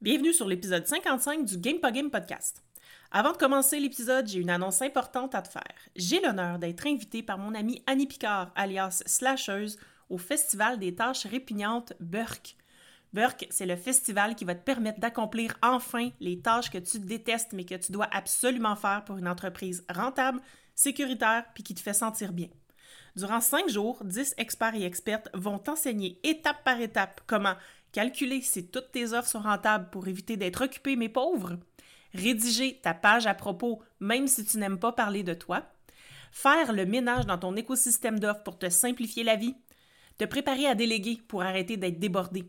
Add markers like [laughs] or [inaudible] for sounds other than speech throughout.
Bienvenue sur l'épisode 55 du Game Game podcast. Avant de commencer l'épisode, j'ai une annonce importante à te faire. J'ai l'honneur d'être invitée par mon amie Annie Picard, alias Slasheuse, au Festival des tâches répugnantes Burk. Burk, c'est le festival qui va te permettre d'accomplir enfin les tâches que tu détestes mais que tu dois absolument faire pour une entreprise rentable, sécuritaire puis qui te fait sentir bien. Durant cinq jours, 10 experts et expertes vont t'enseigner étape par étape comment calculer si toutes tes offres sont rentables pour éviter d'être occupé mais pauvre, rédiger ta page à propos même si tu n'aimes pas parler de toi, faire le ménage dans ton écosystème d'offres pour te simplifier la vie, te préparer à déléguer pour arrêter d'être débordé,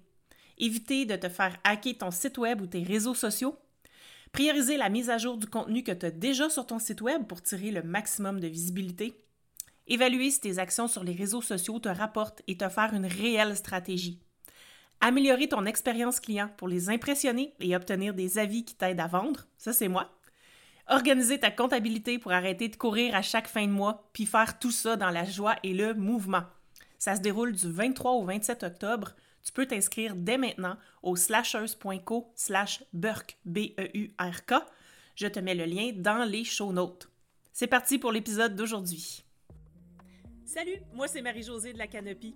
éviter de te faire hacker ton site web ou tes réseaux sociaux, prioriser la mise à jour du contenu que tu as déjà sur ton site web pour tirer le maximum de visibilité, évaluer si tes actions sur les réseaux sociaux te rapportent et te faire une réelle stratégie. Améliorer ton expérience client pour les impressionner et obtenir des avis qui t'aident à vendre, ça c'est moi. Organiser ta comptabilité pour arrêter de courir à chaque fin de mois, puis faire tout ça dans la joie et le mouvement. Ça se déroule du 23 au 27 octobre. Tu peux t'inscrire dès maintenant au slashers.co slash burk, B-E-U-R-K. Je te mets le lien dans les show notes. C'est parti pour l'épisode d'aujourd'hui. Salut, moi c'est Marie-Josée de la Canopie.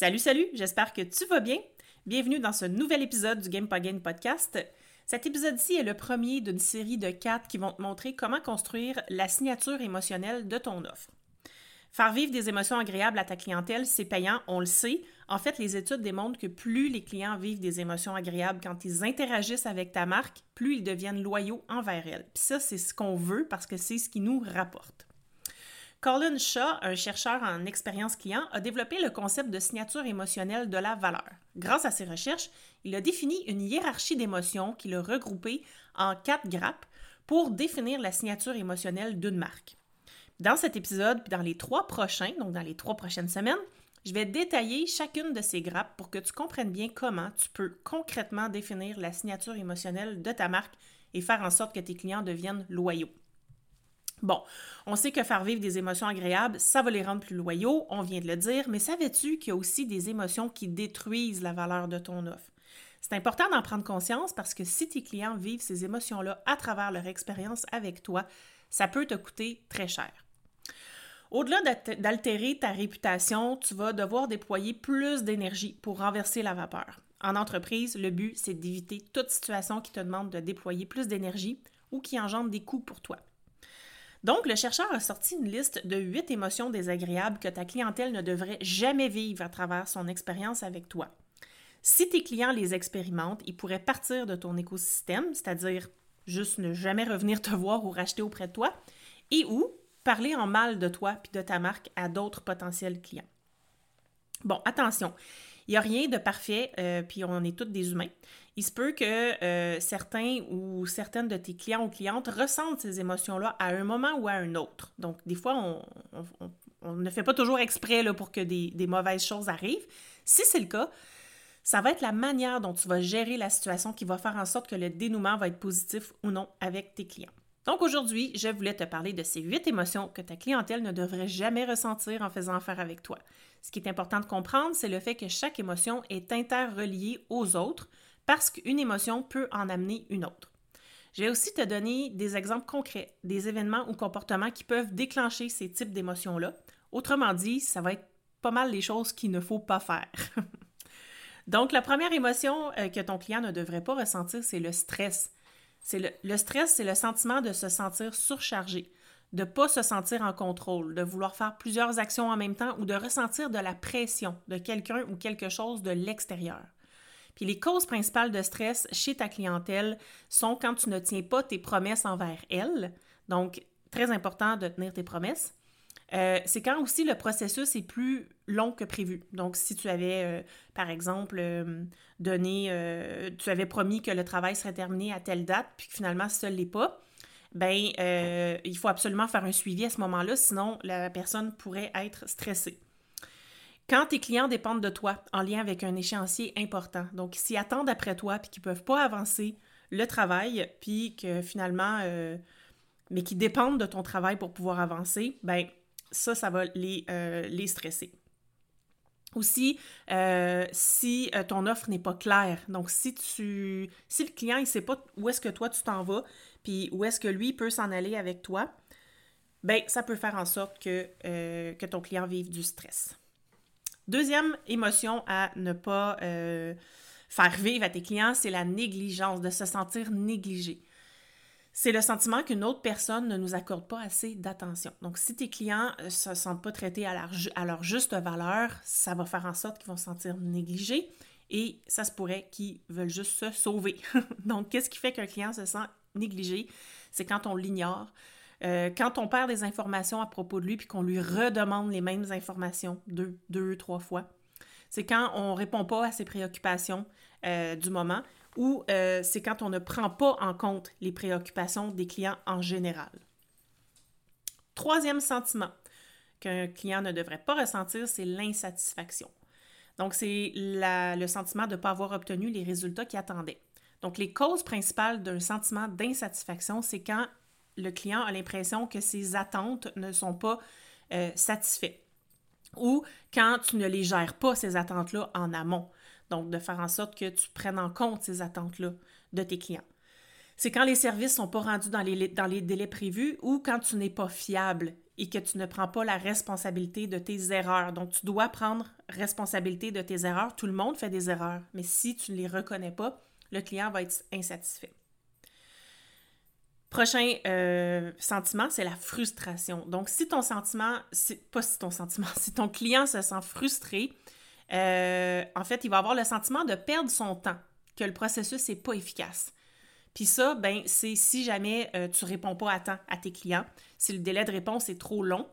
Salut, salut, j'espère que tu vas bien. Bienvenue dans ce nouvel épisode du Game Game podcast. Cet épisode-ci est le premier d'une série de quatre qui vont te montrer comment construire la signature émotionnelle de ton offre. Faire vivre des émotions agréables à ta clientèle, c'est payant, on le sait. En fait, les études démontrent que plus les clients vivent des émotions agréables quand ils interagissent avec ta marque, plus ils deviennent loyaux envers elle. Puis ça, c'est ce qu'on veut parce que c'est ce qui nous rapporte. Colin Shaw, un chercheur en expérience client, a développé le concept de signature émotionnelle de la valeur. Grâce à ses recherches, il a défini une hiérarchie d'émotions qu'il a regroupée en quatre grappes pour définir la signature émotionnelle d'une marque. Dans cet épisode, puis dans les trois prochains, donc dans les trois prochaines semaines, je vais détailler chacune de ces grappes pour que tu comprennes bien comment tu peux concrètement définir la signature émotionnelle de ta marque et faire en sorte que tes clients deviennent loyaux. Bon, on sait que faire vivre des émotions agréables, ça va les rendre plus loyaux, on vient de le dire, mais savais-tu qu'il y a aussi des émotions qui détruisent la valeur de ton offre? C'est important d'en prendre conscience parce que si tes clients vivent ces émotions-là à travers leur expérience avec toi, ça peut te coûter très cher. Au-delà d'altérer ta réputation, tu vas devoir déployer plus d'énergie pour renverser la vapeur. En entreprise, le but, c'est d'éviter toute situation qui te demande de déployer plus d'énergie ou qui engendre des coûts pour toi. Donc, le chercheur a sorti une liste de huit émotions désagréables que ta clientèle ne devrait jamais vivre à travers son expérience avec toi. Si tes clients les expérimentent, ils pourraient partir de ton écosystème, c'est-à-dire juste ne jamais revenir te voir ou racheter auprès de toi, et ou parler en mal de toi puis de ta marque à d'autres potentiels clients. Bon, attention, il n'y a rien de parfait, euh, puis on est tous des humains. Il se peut que euh, certains ou certaines de tes clients ou clientes ressentent ces émotions-là à un moment ou à un autre. Donc, des fois, on, ne fait pas toujours exprès là, pour que des, des mauvaises choses arrivent. Si c'est le cas, ça va être la manière dont tu vas gérer la situation qui va faire en sorte que le dénouement va être positif ou non avec tes clients. Donc aujourd'hui, je voulais te parler de ces huit émotions que ta clientèle ne devrait jamais ressentir en faisant affaire avec toi. Ce qui est important de comprendre, c'est le fait que chaque émotion est interreliée aux autres parce qu'une émotion peut en amener une autre. Je vais aussi te donner des exemples concrets, des événements ou comportements qui peuvent déclencher ces types d'émotions-là. Autrement dit, ça va être pas mal les choses qu'il ne faut pas faire. [laughs] Donc, la première émotion euh, que ton client ne devrait pas ressentir, c'est le stress. Le, le, stress, c'est le sentiment de se sentir surchargé, de ne pas se sentir en contrôle, de vouloir faire plusieurs actions en même temps ou de ressentir de la pression de quelqu'un ou quelque chose de l'extérieur. Les causes principales de stress chez ta clientèle sont quand tu ne tiens pas tes promesses envers elle. Donc, très important de tenir tes promesses. Euh, c'est quand aussi le processus est plus long que prévu. Donc, si tu avais, euh, par exemple, euh, donné, tu avais promis que le travail serait terminé à telle date, puis que finalement, ça ne l'est pas, ben, il faut absolument faire un suivi à ce moment-là, sinon la personne pourrait être stressée. Quand tes clients dépendent de toi en lien avec un échéancier important, donc s'ils attendent après toi puis qu'ils ne peuvent pas avancer le travail, puis que finalement, mais qui dépendent de ton travail pour pouvoir avancer, ben ça, ça va les, euh, les stresser. Aussi, euh, si euh, ton offre n'est pas claire, donc si tu si le client ne sait pas où est-ce que toi tu t'en vas, puis où est-ce que lui peut s'en aller avec toi, ben ça peut faire en sorte que, que ton client vive du stress. Deuxième émotion à ne pas faire vivre à tes clients, c'est la négligence, de se sentir négligé c'est le sentiment qu'une autre personne ne nous accorde pas assez d'attention. Donc, si tes clients ne euh, se sentent pas traités à leur, à leur juste valeur, ça va faire en sorte qu'ils vont se sentir négligés et ça se pourrait qu'ils veulent juste se sauver. [laughs] Donc, qu'est-ce qui fait qu'un client se sent négligé? C'est quand on l'ignore, euh, quand on perd des informations à propos de lui puis qu'on lui redemande les mêmes informations deux, deux trois fois. C'est quand on ne répond pas à ses préoccupations euh, du moment ou euh, c'est quand on ne prend pas en compte les préoccupations des clients en général. Troisième sentiment qu'un client ne devrait pas ressentir, c'est l'insatisfaction. Donc, c'est le sentiment de ne pas avoir obtenu les résultats qu'il attendait. Donc, les causes principales d'un sentiment d'insatisfaction, c'est quand le client a l'impression que ses attentes ne sont pas euh, satisfaites ou quand tu ne les gères pas, ces attentes-là, en amont. Donc, de faire en sorte que tu prennes en compte ces attentes-là de tes clients. C'est quand les services ne sont pas rendus dans les, dans les délais prévus ou quand tu n'es pas fiable et que tu ne prends pas la responsabilité de tes erreurs. Donc, tu dois prendre responsabilité de tes erreurs. Tout le monde fait des erreurs, mais si tu ne les reconnais pas, le client va être insatisfait. Prochain euh, sentiment, c'est la frustration. Donc, si ton sentiment, pas si ton sentiment, [laughs] si ton client se sent frustré, euh, en fait, il va avoir le sentiment de perdre son temps, que le processus n'est pas efficace. Puis ça, ben, c'est si jamais euh, tu réponds pas à temps à tes clients, si le délai de réponse est trop long,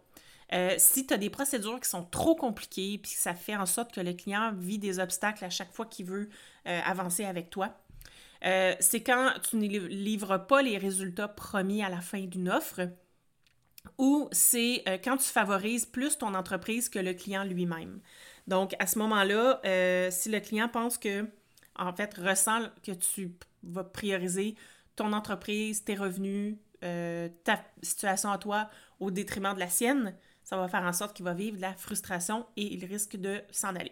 euh, si tu as des procédures qui sont trop compliquées, puis ça fait en sorte que le client vit des obstacles à chaque fois qu'il veut avancer avec toi, c'est quand tu ne livres pas les résultats promis à la fin d'une offre, ou c'est quand tu favorises plus ton entreprise que le client lui-même. Donc, à ce moment-là, euh, si le client pense que, en fait, ressent que tu vas prioriser ton entreprise, tes revenus, euh, ta situation à toi au détriment de la sienne, ça va faire en sorte qu'il va vivre la frustration et il risque de s'en aller.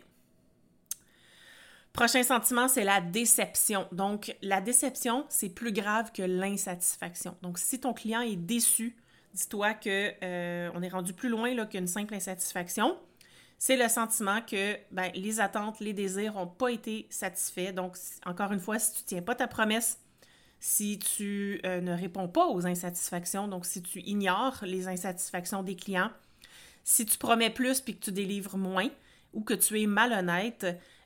Prochain sentiment, c'est la déception. Donc, la déception, c'est plus grave que l'insatisfaction. Donc, si ton client est déçu, dis-toi qu'on euh, est rendu plus loin qu'une simple insatisfaction c'est le sentiment que ben, les attentes, les désirs n'ont pas été satisfaits. Donc, encore une fois, si tu ne tiens pas ta promesse, si tu euh, ne réponds pas aux insatisfactions, donc si tu ignores les insatisfactions des clients, si tu promets plus puis que tu délivres moins ou que tu es malhonnête,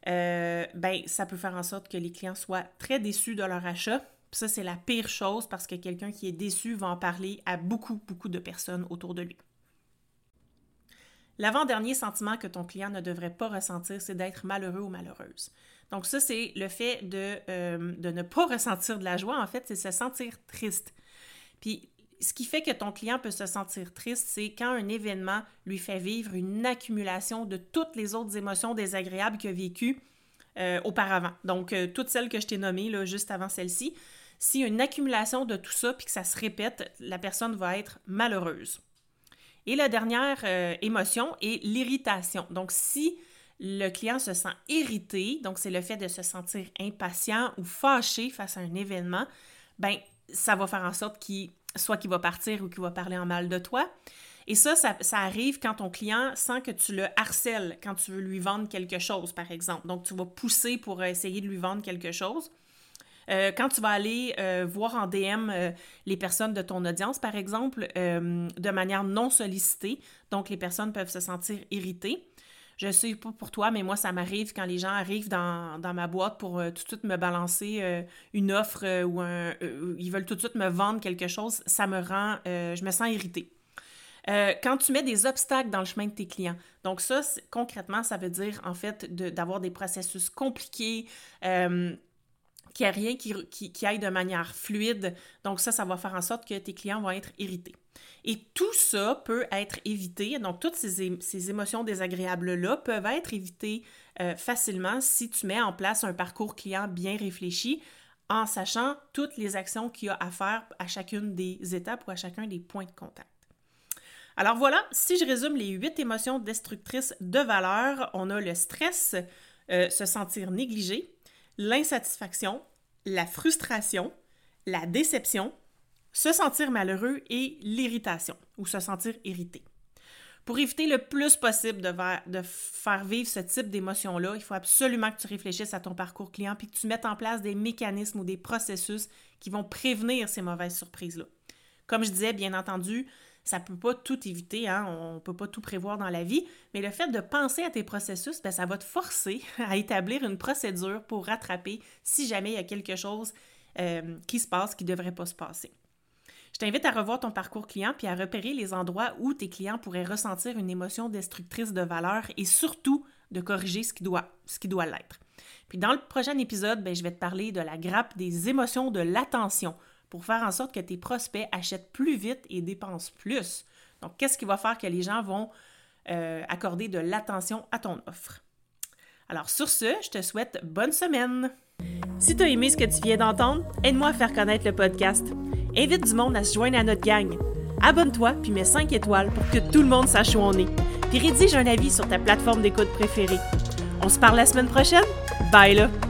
euh, ben, ça peut faire en sorte que les clients soient très déçus de leur achat. ça, c'est la pire chose parce que quelqu'un qui est déçu va en parler à beaucoup, beaucoup de personnes autour de lui. L'avant-dernier sentiment que ton client ne devrait pas ressentir, c'est d'être malheureux ou malheureuse. Donc ça, c'est le fait de, euh, de, ne pas [laughs] ressentir de la joie, en fait, c'est se sentir triste. Puis ce qui fait que ton client peut se sentir triste, c'est quand un événement lui fait vivre une accumulation de toutes les autres émotions désagréables qu'il a vécues euh, auparavant. Donc, euh, toutes celles que je t'ai nommées là, juste avant celle-ci. A une accumulation de tout ça, puis que ça se répète, la personne va être malheureuse. Et la dernière euh, émotion est l'irritation. Donc, si le client se sent irrité, donc c'est le fait de se sentir impatient ou fâché face à un événement, ben ça va faire en sorte qu'il soit qu'il va partir ou qu'il va parler en mal de toi. Et ça, ça, arrive quand ton client sent que tu le harcèles quand tu veux lui vendre quelque chose, par exemple. Donc, tu vas pousser pour essayer de lui vendre quelque chose. Euh, quand tu vas aller euh, voir en DM euh, les personnes de ton audience, par exemple, de manière non sollicitée, donc les personnes peuvent se sentir irritées. Je sais pas pour toi, mais moi, ça m'arrive quand les gens arrivent dans, ma boîte pour tout de suite me balancer une offre ou un, ils veulent tout de suite me vendre quelque chose, ça me rend, je me sens irritée. Euh, quand tu mets des obstacles dans le chemin de tes clients. Donc ça, concrètement, ça veut dire en fait d'avoir des processus compliqués, euh, qu'il n'y a rien qui, aille de manière fluide. Donc ça, ça va faire en sorte que tes clients vont être irrités. Et tout ça peut être évité. Donc toutes ces, ces émotions désagréables-là peuvent être évitées euh, facilement si tu mets en place un parcours client bien réfléchi en sachant toutes les actions qu'il y a à faire à chacune des étapes ou à chacun des points de contact. Alors voilà, si je résume les huit émotions destructrices de valeur, on a le stress, euh, se sentir négligé, l'insatisfaction, la frustration, la déception, se sentir malheureux et l'irritation ou se sentir irrité. Pour éviter le plus possible de, faire vivre ce type d'émotion-là, il faut absolument que tu réfléchisses à ton parcours client puis que tu mettes en place des mécanismes ou des processus qui vont prévenir ces mauvaises surprises-là. Comme je disais, bien entendu, ça ne peut pas tout éviter, hein? on ne peut pas tout prévoir dans la vie, mais le fait de penser à tes processus, ben, ça va te forcer [laughs] à établir une procédure pour rattraper si jamais il y a quelque chose euh, qui se passe qui ne devrait pas se passer. Je t'invite à revoir ton parcours client puis à repérer les endroits où tes clients pourraient ressentir une émotion destructrice de valeur et surtout de corriger ce qui doit, ce qui doit l'être. Puis dans le prochain épisode, ben, je vais te parler de la grappe des émotions de l'attention pour faire en sorte que tes prospects achètent plus vite et dépensent plus. Donc, qu'est-ce qui va faire que les gens vont euh, accorder de l'attention à ton offre? Alors, sur ce, je te souhaite bonne semaine. Si tu as aimé ce que tu viens d'entendre, aide-moi à faire connaître le podcast. Invite du monde à se joindre à notre gang. Abonne-toi puis mets 5 étoiles pour que tout le monde sache où on est. Puis rédige un avis sur ta plateforme d'écoute préférée. On se parle la semaine prochaine? Bye là!